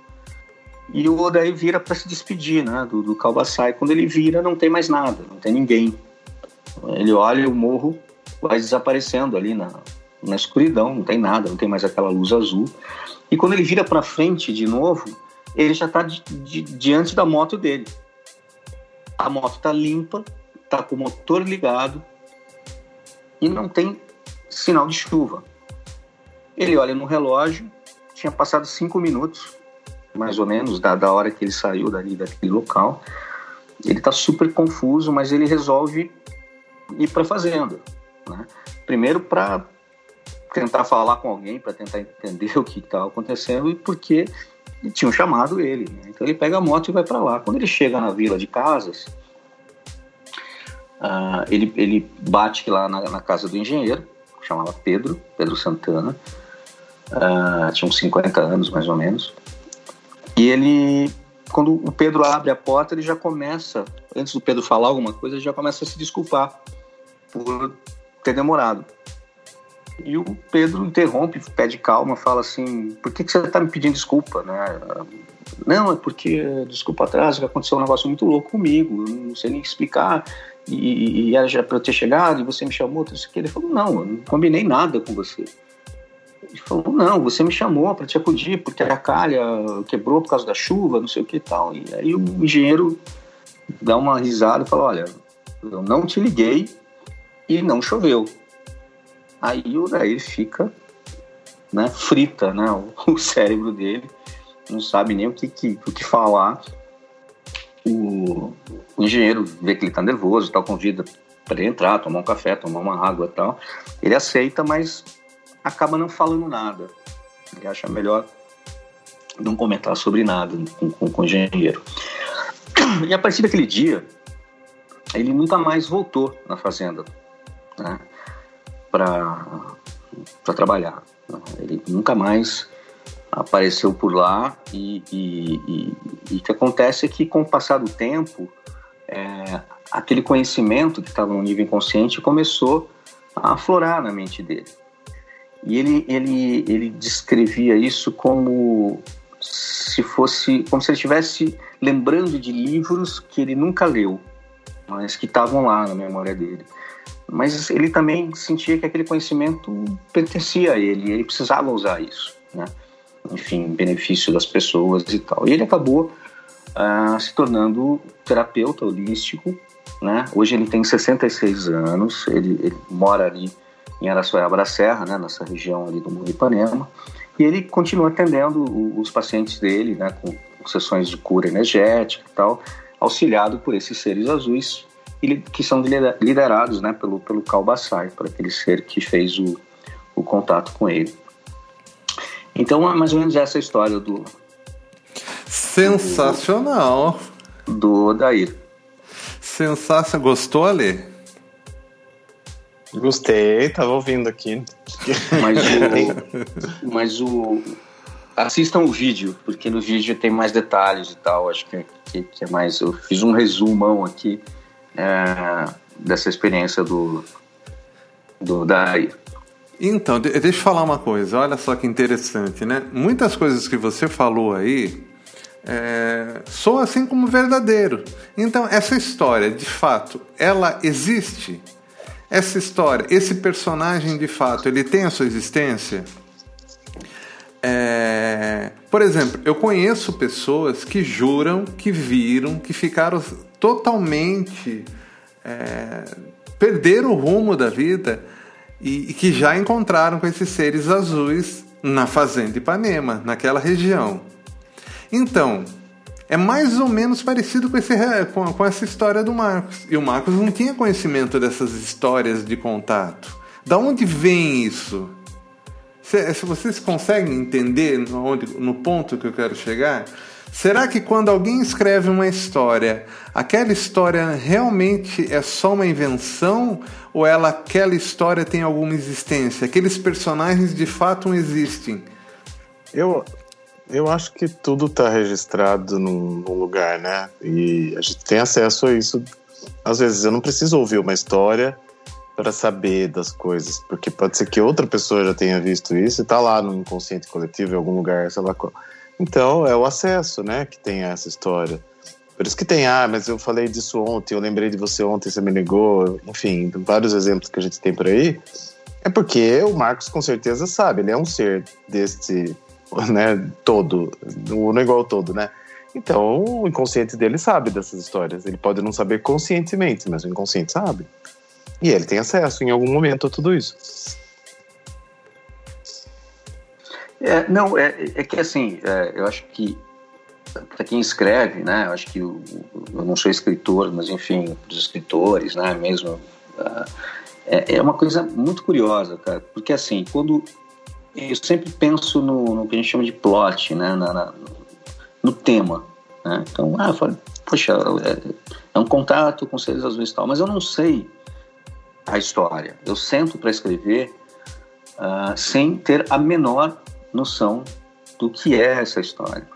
E o Odaí vira para se despedir né, do, do Calbaçai. Quando ele vira, não tem mais nada, não tem ninguém. Ele olha e o morro vai desaparecendo ali na, na escuridão, não tem nada, não tem mais aquela luz azul. E quando ele vira para frente de novo, ele já está diante da moto dele. A moto está limpa, está com o motor ligado e não tem sinal de chuva. Ele olha no relógio, tinha passado cinco minutos, mais ou menos, da, da hora que ele saiu dali, daquele local. Ele está super confuso, mas ele resolve ir para a fazenda. Né? Primeiro para tentar falar com alguém, para tentar entender o que estava acontecendo e porque tinham chamado ele. Né? Então ele pega a moto e vai para lá. Quando ele chega na vila de casas, uh, ele, ele bate lá na, na casa do engenheiro chamava Pedro, Pedro Santana. Uh, tinha uns 50 anos, mais ou menos. E ele, quando o Pedro abre a porta, ele já começa, antes do Pedro falar alguma coisa, ele já começa a se desculpar por ter demorado. E o Pedro interrompe, pede calma, fala assim: por que, que você está me pedindo desculpa? Né? Não, é porque, desculpa atrás, aconteceu um negócio muito louco comigo, não sei nem explicar e, e era já para eu ter chegado, e você me chamou, não sei o que. Ele falou, não, eu não combinei nada com você. Ele falou, não, você me chamou para te acudir, porque a calha quebrou por causa da chuva, não sei o que e tal. E aí o engenheiro dá uma risada e fala, olha, eu não te liguei e não choveu. Aí o daí fica né, frita né, o, o cérebro dele, não sabe nem o que, que, o que falar o, o engenheiro vê que ele está nervoso, tal, convida para entrar, tomar um café, tomar uma água tal. Ele aceita, mas acaba não falando nada. Ele acha melhor não comentar sobre nada com, com, com o engenheiro. E a partir daquele dia, ele nunca mais voltou na fazenda né, para trabalhar. Ele nunca mais apareceu por lá e, e, e, e o que acontece é que com o passar do tempo é, aquele conhecimento que estava no nível inconsciente começou a aflorar na mente dele e ele ele ele descrevia isso como se fosse como se ele estivesse lembrando de livros que ele nunca leu mas que estavam lá na memória dele mas ele também sentia que aquele conhecimento pertencia a ele ele precisava usar isso né enfim, benefício das pessoas e tal. E ele acabou uh, se tornando terapeuta holístico, né? Hoje ele tem 66 anos, ele, ele mora ali em Araçoiaba da Serra, né, nessa região ali do Mundo Ipanema, e ele continua atendendo os pacientes dele, né, com, sessões de cura energética e tal, auxiliado por esses seres azuis, que são liderados né, pelo, pelo Kalbassai, por aquele ser que fez o, o contato com ele. Então é mais ou menos essa a história do. Sensacional! Do, do Odair. Sensacional. Gostou, Ale? Gostei, tava ouvindo aqui. Mas o, mas o. Assistam o vídeo, porque no vídeo tem mais detalhes e tal. Acho que, que, que é mais. Eu fiz um resumão aqui é, dessa experiência do, do Odair. Então, deixa eu falar uma coisa, olha só que interessante, né? Muitas coisas que você falou aí é, assim como verdadeiro. Então, essa história, de fato, ela existe. essa história, esse personagem de fato, ele tem a sua existência? É... Por exemplo, eu conheço pessoas que juram que viram, que ficaram totalmente. É... perderam o rumo da vida e, e que já encontraram com esses seres azuis na Fazenda Ipanema, naquela região. Então, é mais ou menos parecido com, esse, com, com, essa história do Marcos. E o Marcos não tinha conhecimento dessas histórias de contato. Da onde vem isso? Se, vocês conseguem entender no, onde, no ponto que eu quero chegar, será que quando alguém escreve uma história, aquela história realmente é só uma invenção ou ela, aquela história tem alguma existência? Aqueles personagens de fato existem? Eu, eu acho que tudo está registrado num, num, lugar, né? E a gente tem acesso a isso. Às vezes eu não preciso ouvir uma história para saber das coisas, porque pode ser que outra pessoa já tenha visto isso e está lá no inconsciente coletivo, em algum lugar, sei lá qual. Então é o acesso, né, que tem essa história. Por isso que tem, ah, mas eu falei disso ontem, eu lembrei de você ontem, você me negou, enfim, vários exemplos que a gente tem por aí. É porque o Marcos com certeza sabe, ele é um ser desse né, todo, não é igual todo, né? Então, o inconsciente dele sabe dessas histórias. Ele pode não saber conscientemente, mas o inconsciente sabe. E ele tem acesso em algum momento a tudo isso. É, não, é, é que assim, é, eu acho que para quem escreve, né, eu acho que eu, eu não sou escritor, mas enfim, os escritores, né, mesmo, uh, é, é uma coisa muito curiosa, cara, porque assim, quando eu sempre penso no, no, que a gente chama de plot, né? Na, na, no tema. Né? Então, ah, eu falei, poxa, é, é, um contato com seres azuis e tal, mas eu não sei a história. Eu sento para escrever uh, sem ter a menor noção do que é essa história.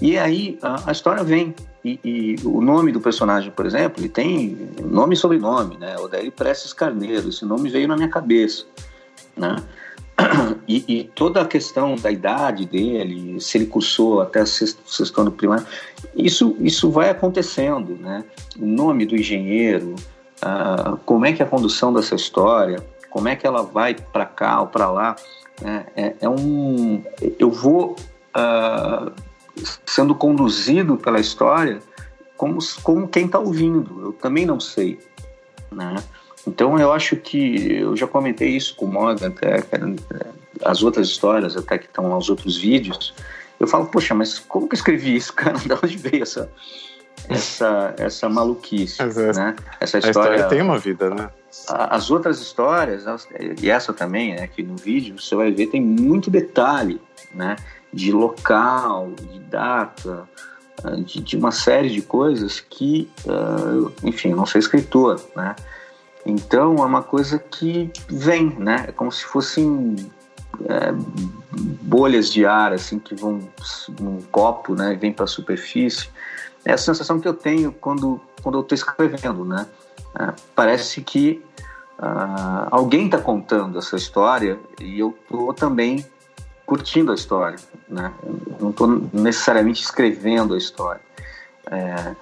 E aí a, a história vem. E, e, o nome do personagem, por exemplo, ele tem nome e sobrenome, né? Odair Prestes Carneiro. Esse nome veio na minha cabeça, né? E, e, toda a questão da idade dele, se ele cursou até sexto, sexto ano primário, isso, isso vai acontecendo, né? O nome do engenheiro, uh, como é que é a condução dessa história, como é que ela vai para cá ou para lá, né? é, é, um... Eu vou uh, sendo conduzido pela história como, como quem está ouvindo, eu também não sei, né? Então eu acho que eu já comentei isso com o Morgan, até as outras histórias, até que estão nos outros vídeos. Eu falo, poxa, mas como que eu escrevi isso, cara? De onde veio essa, essa, essa maluquice, né? Essa história, a história tem uma vida, né? As outras histórias, e essa também, né, que no vídeo você vai ver, tem muito detalhe, né? De local, de data, de, de uma série de coisas que, uh, enfim, eu não sou escritor, né? Então é uma coisa que vem, né? É como se fossem é, bolhas de ar assim que vão num copo, né? Vem para a superfície. É a sensação que eu tenho quando quando eu estou escrevendo, né? É, parece que uh, alguém está contando essa história e eu estou também curtindo a história, né? Eu não estou necessariamente escrevendo a história. É,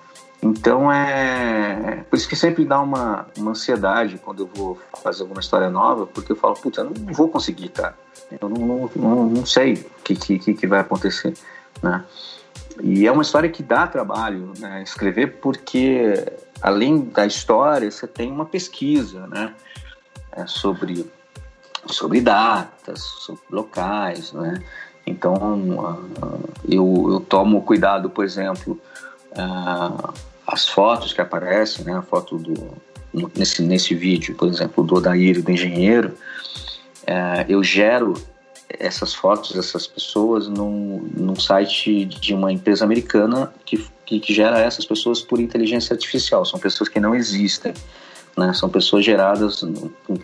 então é por isso que sempre dá uma, uma ansiedade quando eu vou fazer alguma história nova, porque eu falo, puta, eu não vou conseguir, cara. Eu não, não, não, sei o que, que, que vai acontecer, né? E é uma história que dá trabalho né, escrever, porque além da história, você tem uma pesquisa, né? É, sobre, sobre datas, sobre locais, né? Então, uh, eu, eu tomo cuidado, por exemplo, uh, as fotos que aparecem, né, a foto do nesse nesse vídeo, por exemplo, do Odair do engenheiro, é, eu gero essas fotos essas pessoas num, num site de uma empresa americana que, que, que gera essas pessoas por inteligência artificial. São pessoas que não existem, né? São pessoas geradas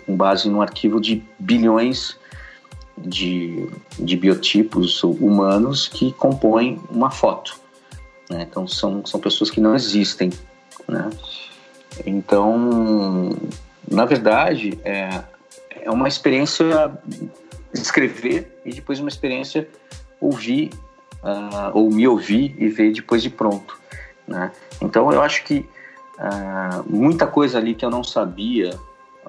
com base num arquivo de bilhões de, de biotipos humanos que compõem uma foto. Né? Então são, são pessoas que não existem. Né? Então, na verdade, é, é uma experiência escrever e depois uma experiência ouvir uh, ou me ouvir e ver depois de pronto. Né? Então eu acho que uh, muita coisa ali que eu não sabia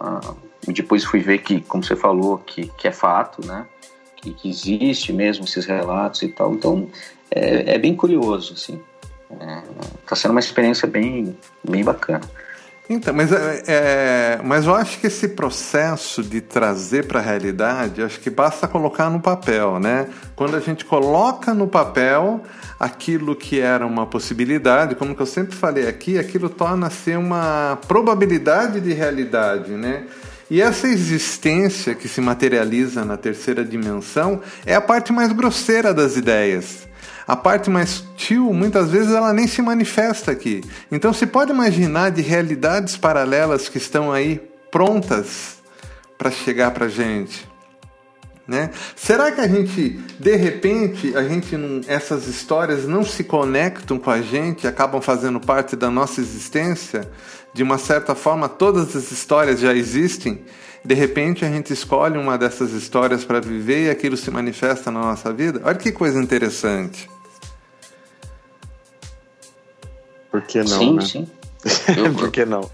Uh, depois fui ver que, como você falou, que, que é fato, né? Que, que existe mesmo esses relatos e tal. Então, é, é bem curioso, assim. Está é, sendo uma experiência bem, bem bacana. Então, mas, é, é, mas eu acho que esse processo de trazer para a realidade, acho que basta colocar no papel, né? Quando a gente coloca no papel aquilo que era uma possibilidade, como que eu sempre falei aqui, aquilo torna-se uma probabilidade de realidade, né? E essa existência que se materializa na terceira dimensão é a parte mais grosseira das ideias. A parte mais sutil, muitas vezes, ela nem se manifesta aqui. Então, se pode imaginar de realidades paralelas que estão aí prontas para chegar para a gente. Né? Será que a gente, de repente, a gente não, essas histórias não se conectam com a gente, acabam fazendo parte da nossa existência? De uma certa forma, todas as histórias já existem. De repente, a gente escolhe uma dessas histórias para viver e aquilo se manifesta na nossa vida. Olha que coisa interessante. Por que não? Sim, né? sim. Por que não?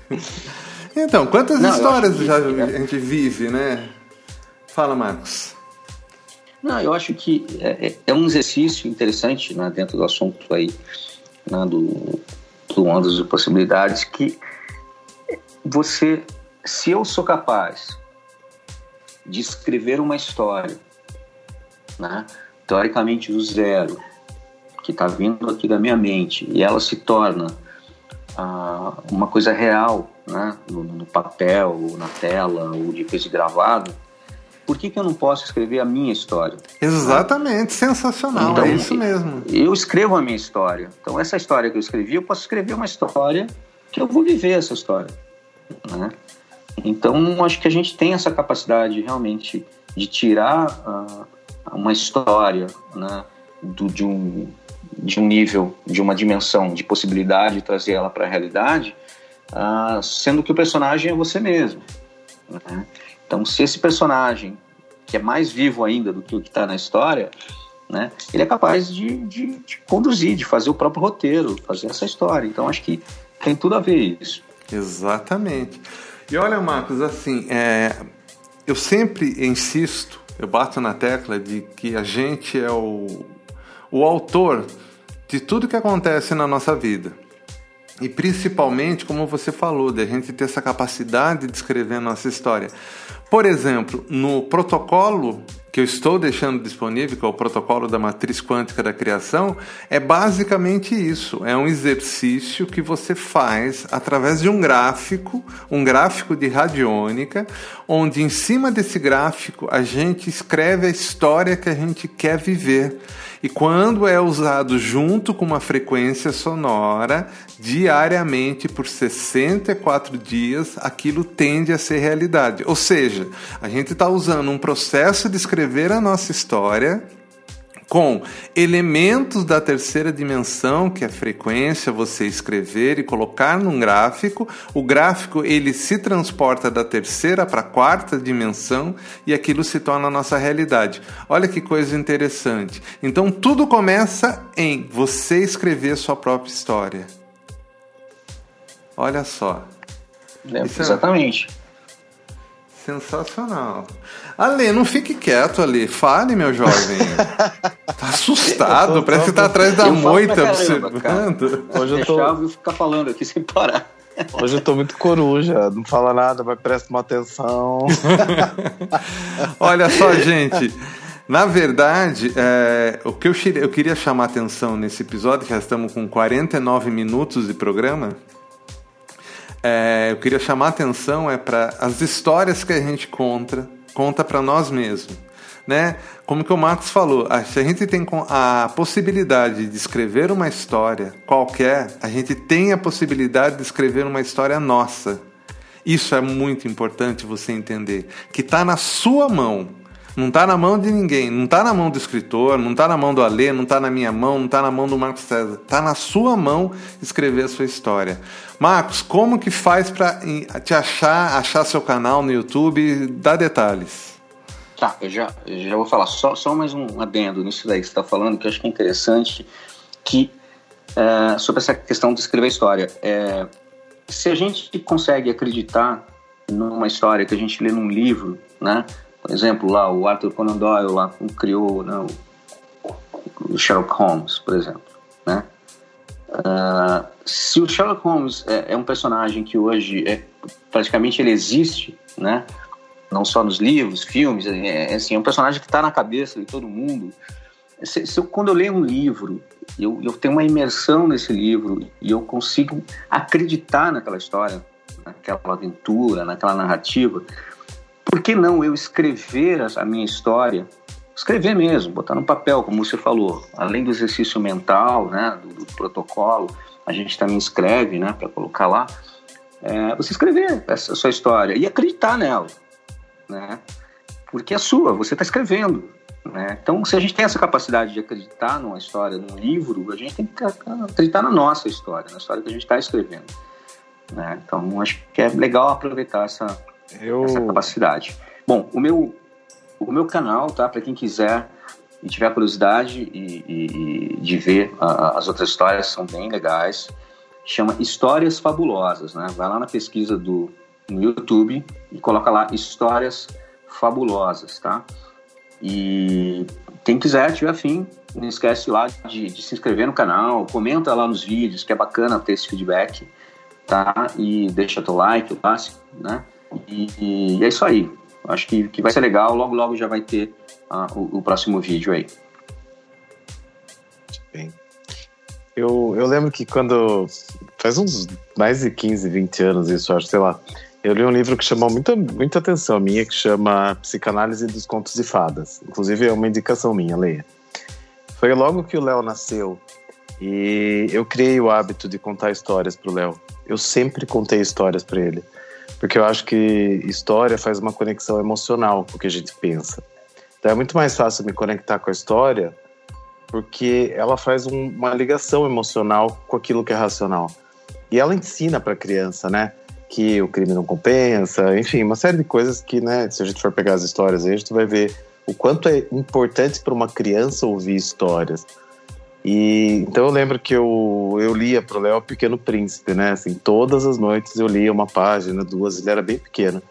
Então, quantas não, histórias já a gente vive, né? Fala, Marcos. Não, eu acho que é, é, é um exercício interessante né, dentro do assunto aí, né, do, do Ondas de Possibilidades, que você, se eu sou capaz de escrever uma história, né, teoricamente do zero, que está vindo aqui da minha mente e ela se torna ah, uma coisa real, né, no, no, papel, ou na tela, ou depois de gravado, por que, que eu não posso escrever a minha história? Exatamente, sensacional, então, é isso mesmo. Eu escrevo a minha história. Então, essa história que eu escrevi, eu posso escrever uma história que eu vou viver essa história. Né? Então, acho que a gente tem essa capacidade realmente de tirar uh, uma história né, do, de um de um nível, de uma dimensão de possibilidade e trazer ela para a realidade, uh, sendo que o personagem é você mesmo. Né? Então, se esse personagem, que é mais vivo ainda do que o que está na história, né, ele é capaz de, de, de, conduzir, de fazer o próprio roteiro, fazer essa história. Então, acho que tem tudo a ver isso. Exatamente. E olha, Marcos, assim, é, eu sempre insisto, eu bato na tecla de que a gente é o, o autor de tudo que acontece na nossa vida. E principalmente, como você falou, de a gente ter essa capacidade de escrever a nossa história. Por exemplo, no protocolo que eu estou deixando disponível, que é o protocolo da matriz quântica da criação, é basicamente isso. É um exercício que você faz através de um gráfico, um gráfico de radiônica, onde em cima desse gráfico a gente escreve a história que a gente quer viver. E quando é usado junto com uma frequência sonora, diariamente por 64 dias, aquilo tende a ser realidade. Ou seja, a gente está usando um processo de escrever a nossa história com elementos da terceira dimensão, que é a frequência, você escrever e colocar num gráfico. O gráfico ele se transporta da terceira para a quarta dimensão e aquilo se torna a nossa realidade. Olha que coisa interessante. Então tudo começa em você escrever sua própria história. Olha só. É, exatamente. É Sensacional. Ale, não fique quieto ali. Fale, meu jovem. tá assustado, parece que tá atrás da moita observando. Hoje eu tô... Deixar, eu ficar falando aqui sem parar. Hoje eu tô muito coruja, não fala nada, mas presta uma atenção. Olha só, gente. Na verdade, é, o que eu, eu queria chamar a atenção nesse episódio, que já estamos com 49 minutos de programa, é, eu queria chamar a atenção é para as histórias que a gente conta, conta para nós mesmos. Né? Como que o Marcos falou, se a gente tem a possibilidade de escrever uma história qualquer, a gente tem a possibilidade de escrever uma história nossa. Isso é muito importante você entender, que está na sua mão. Não está na mão de ninguém, não está na mão do escritor, não está na mão do Alê, não está na minha mão, não está na mão do Marcos César. Está na sua mão escrever a sua história. Marcos, como que faz para te achar, achar seu canal no YouTube? Dá detalhes. Tá, eu já, eu já vou falar só, só mais um adendo nisso daí que você está falando, que eu acho que é interessante, que é, sobre essa questão de escrever história. É, se a gente consegue acreditar numa história que a gente lê num livro, né? Por exemplo, lá o Arthur Conan Doyle lá criou né, o Sherlock Holmes, por exemplo, né? Uh, se o Sherlock Holmes é, é, um personagem que hoje é, praticamente ele existe, né? Não só nos livros, filmes, é, é assim, é um personagem que está na cabeça de todo mundo. Se, se eu, quando eu leio um livro, eu, eu tenho uma imersão nesse livro e eu consigo acreditar naquela história, naquela aventura, naquela narrativa. Por que não eu escrever a minha história? Escrever mesmo, botar no papel, como você falou, além do exercício mental, né, do, do protocolo, a gente também escreve, né, para colocar lá, é, você escrever essa sua história e acreditar nela, né, porque é sua, você está escrevendo, né, então se a gente tem essa capacidade de acreditar numa história, num livro, a gente tem que acreditar na nossa história, na história que a gente está escrevendo, né, então acho que é legal aproveitar essa, Eu... essa capacidade. Bom, o meu o meu canal, tá? Para quem quiser e tiver curiosidade e, e, e de ver uh, as outras histórias, são bem legais. Chama Histórias Fabulosas, né? Vai lá na pesquisa do no YouTube e coloca lá Histórias Fabulosas, tá? E quem quiser, tiver afim, não esquece lá de, de, se inscrever no canal, comenta lá nos vídeos, que é bacana ter esse feedback, tá? E deixa teu like, clássico, né? E, e é isso aí. Acho que, que vai ser legal. Logo, logo já vai ter uh, o, o, próximo vídeo aí. Bem. Eu, eu lembro que quando. Faz uns mais de 15, 20 anos isso, acho, sei lá. Eu li um livro que chamou muita, muita atenção minha, que chama Psicanálise dos Contos de Fadas. Inclusive é uma indicação minha, leia. Foi logo que o Léo nasceu e eu criei o hábito de contar histórias para o Léo. Eu sempre contei histórias para ele porque eu acho que história faz uma conexão emocional com o que a gente pensa. Então é muito mais fácil me conectar com a história porque ela faz um, uma ligação emocional com aquilo que é racional. E ela ensina para a criança, né? Que o crime não compensa, enfim, uma série de coisas que, né? Se a gente for pegar as histórias aí, a gente vai ver o quanto é importante para uma criança ouvir histórias. E então eu lembro que eu, eu lia pro Léo Pequeno Príncipe, né? Assim, todas as noites eu lia uma página, duas, ele era bem pequeno.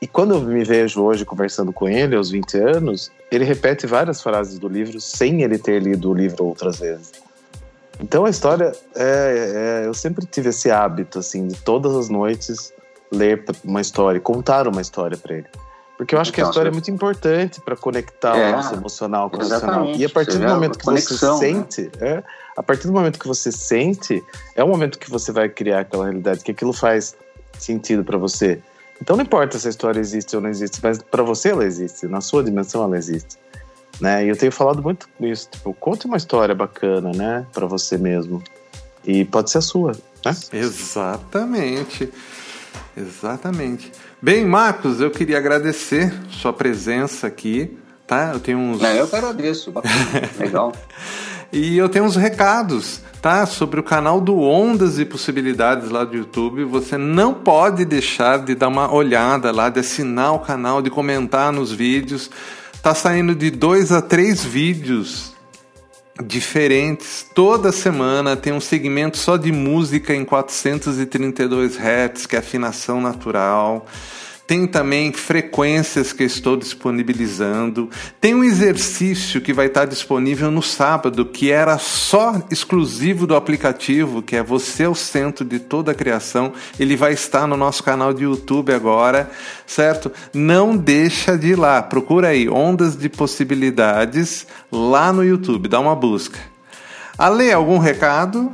E quando eu me vejo hoje conversando com ele, aos 20 anos, ele repete várias frases do livro sem ele ter lido o livro outras vezes. Então a história, é, é, eu sempre tive esse hábito, assim, de todas as noites ler uma história, contar uma história para ele. Porque eu acho então, que a então, história é muito importante para conectar é, o nosso emocional com o racional. E a partir do momento que conexão, você né? sente, é, a partir do momento que você sente, é o momento que você vai criar aquela realidade, que aquilo faz sentido para você. Então não importa se a história existe ou não existe, mas para você ela existe, na sua dimensão ela existe. Né? E eu tenho falado muito isso, tipo, conte uma história bacana, né, para você mesmo. E pode ser a sua, né? Exatamente. Exatamente. Bem, Marcos, eu queria agradecer sua presença aqui, tá? Eu tenho uns. Não, eu que agradeço, legal. e eu tenho uns recados, tá? Sobre o canal do Ondas e Possibilidades lá do YouTube. Você não pode deixar de dar uma olhada lá, de assinar o canal, de comentar nos vídeos. Tá saindo de dois a três vídeos diferentes. Toda semana tem um segmento só de música em 432 Hz, que é afinação natural. Tem também frequências que estou disponibilizando. Tem um exercício que vai estar disponível no sábado, que era só exclusivo do aplicativo, que é Você é o Centro de Toda a Criação. Ele vai estar no nosso canal de YouTube agora, certo? Não deixa de ir lá. Procura aí Ondas de Possibilidades lá no YouTube. Dá uma busca. Ale, algum recado?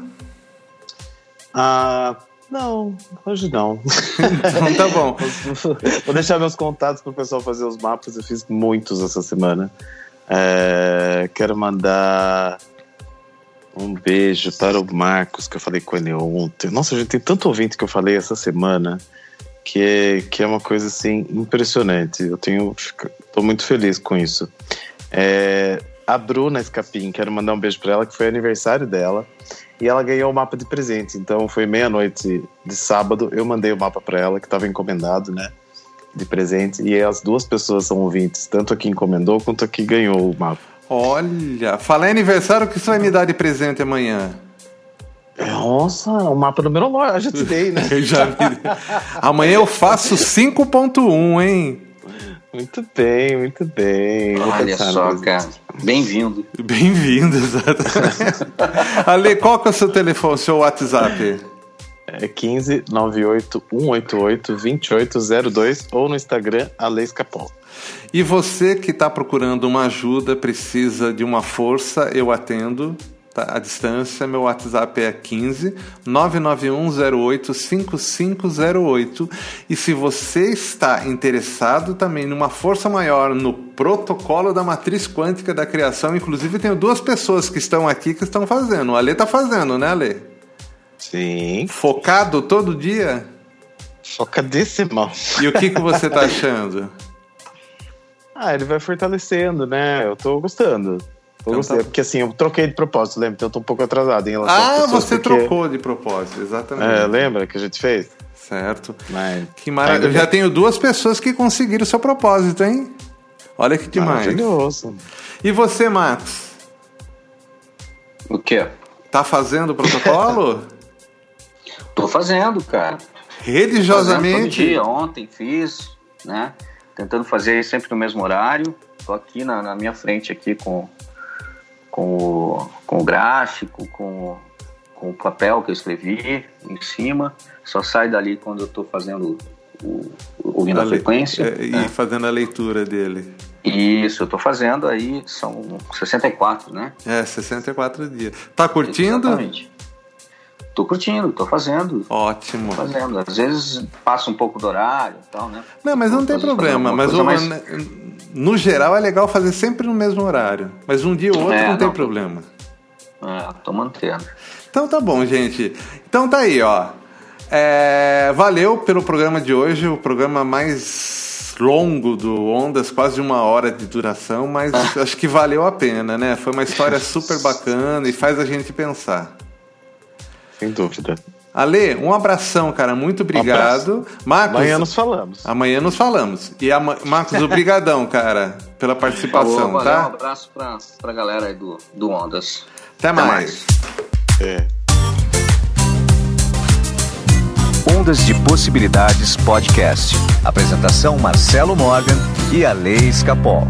Ah, não, hoje não. Então tá bom. Vou deixar meus contatos para o pessoal fazer os mapas. Eu fiz muitos essa semana. É, quero mandar um beijo para o Marcos, que eu falei com ele ontem. Nossa, a gente tem tanto ouvinte que eu falei essa semana que é, que é uma coisa assim impressionante. Eu tenho, tô muito feliz com isso. É, a Bruna Escapim, quero mandar um beijo para ela, que foi aniversário dela e ela ganhou o mapa de presente. Então foi meia-noite de sábado, eu mandei o mapa para ela, que estava encomendado, né? De presente. E as duas pessoas são ouvintes, tanto a que encomendou quanto a que ganhou o mapa. Olha, falei aniversário, o que você vai me dar de presente amanhã? Nossa, o mapa numerológico, eu já te dei, né? Já vi. Amanhã eu faço 5.1, hein? Muito bem, muito bem. Olha só, nisso. cara. Bem-vindo. Bem-vindo, exatamente. Ale, qual que é o seu telefone, seu WhatsApp? É 15 98 188 2802 ou no Instagram, Ale Escapol. E você que está procurando uma ajuda, precisa de uma força, eu atendo. Tá? À distância, meu WhatsApp é 15 99108 5508. E se você está interessado também numa força maior no protocolo da matriz quântica da criação, inclusive tenho duas pessoas que estão aqui que estão fazendo. O Ale está fazendo, né, Ale? Sim. Focado todo dia? Focadíssimo. E o que, que você está achando? Ah, ele vai fortalecendo, né? Eu tô gostando. Tô Então gostando. tá. Porque assim, eu troquei de propósito, lembra? Então eu tô um pouco atrasado em relação Ah, pessoas, você porque- trocou de propósito, exatamente. É, lembra que a gente fez? Certo. Mas. Que maravilha. Eu já tenho duas pessoas que conseguiram o seu propósito, hein? Olha que demais. Maravilhoso. E você, Max? O quê? Tá fazendo o protocolo? Tô fazendo, cara. Fazendo todo Religiosamente? dia. Ontem fiz, né? Tentando fazer sempre no mesmo horário. Tô aqui na, na minha frente aqui com, com, o, com o gráfico, com, o- com o papel que eu escrevi em cima. Só sai dali quando eu tô fazendo o, ouvindo a, le- frequência. é, né? E fazendo a leitura dele. Isso, eu tô fazendo aí, são 64, né? É, 64 dias. Tá curtindo? Exatamente. Tô curtindo, tô fazendo. Ótimo. Tô fazendo. Às vezes passa um pouco do horário e tal, né? Não, mas não tem problema. Mas mais- no geral é legal fazer sempre no mesmo horário. Mas um dia ou outro É, não tem não. problema. É, tô mantendo. Então tá bom, gente. Então tá aí, ó. É, valeu pelo programa de hoje, o programa mais longo do Ondas, quase uma hora de duração, mas acho que valeu a pena, né? Foi uma história super bacana e faz a gente pensar. Sem dúvida. Ale, um abração, cara. Muito obrigado. Marcos, Amanhã nos falamos. amanhã nos falamos. E a Marcos, obrigadão, cara, pela participação, Falou, valeu, um tá? abraço pra, pra galera aí do, do Ondas. Até mais. É. Ondas de Possibilidades Podcast. Apresentação Marcelo Morgan e a Lei Escapol.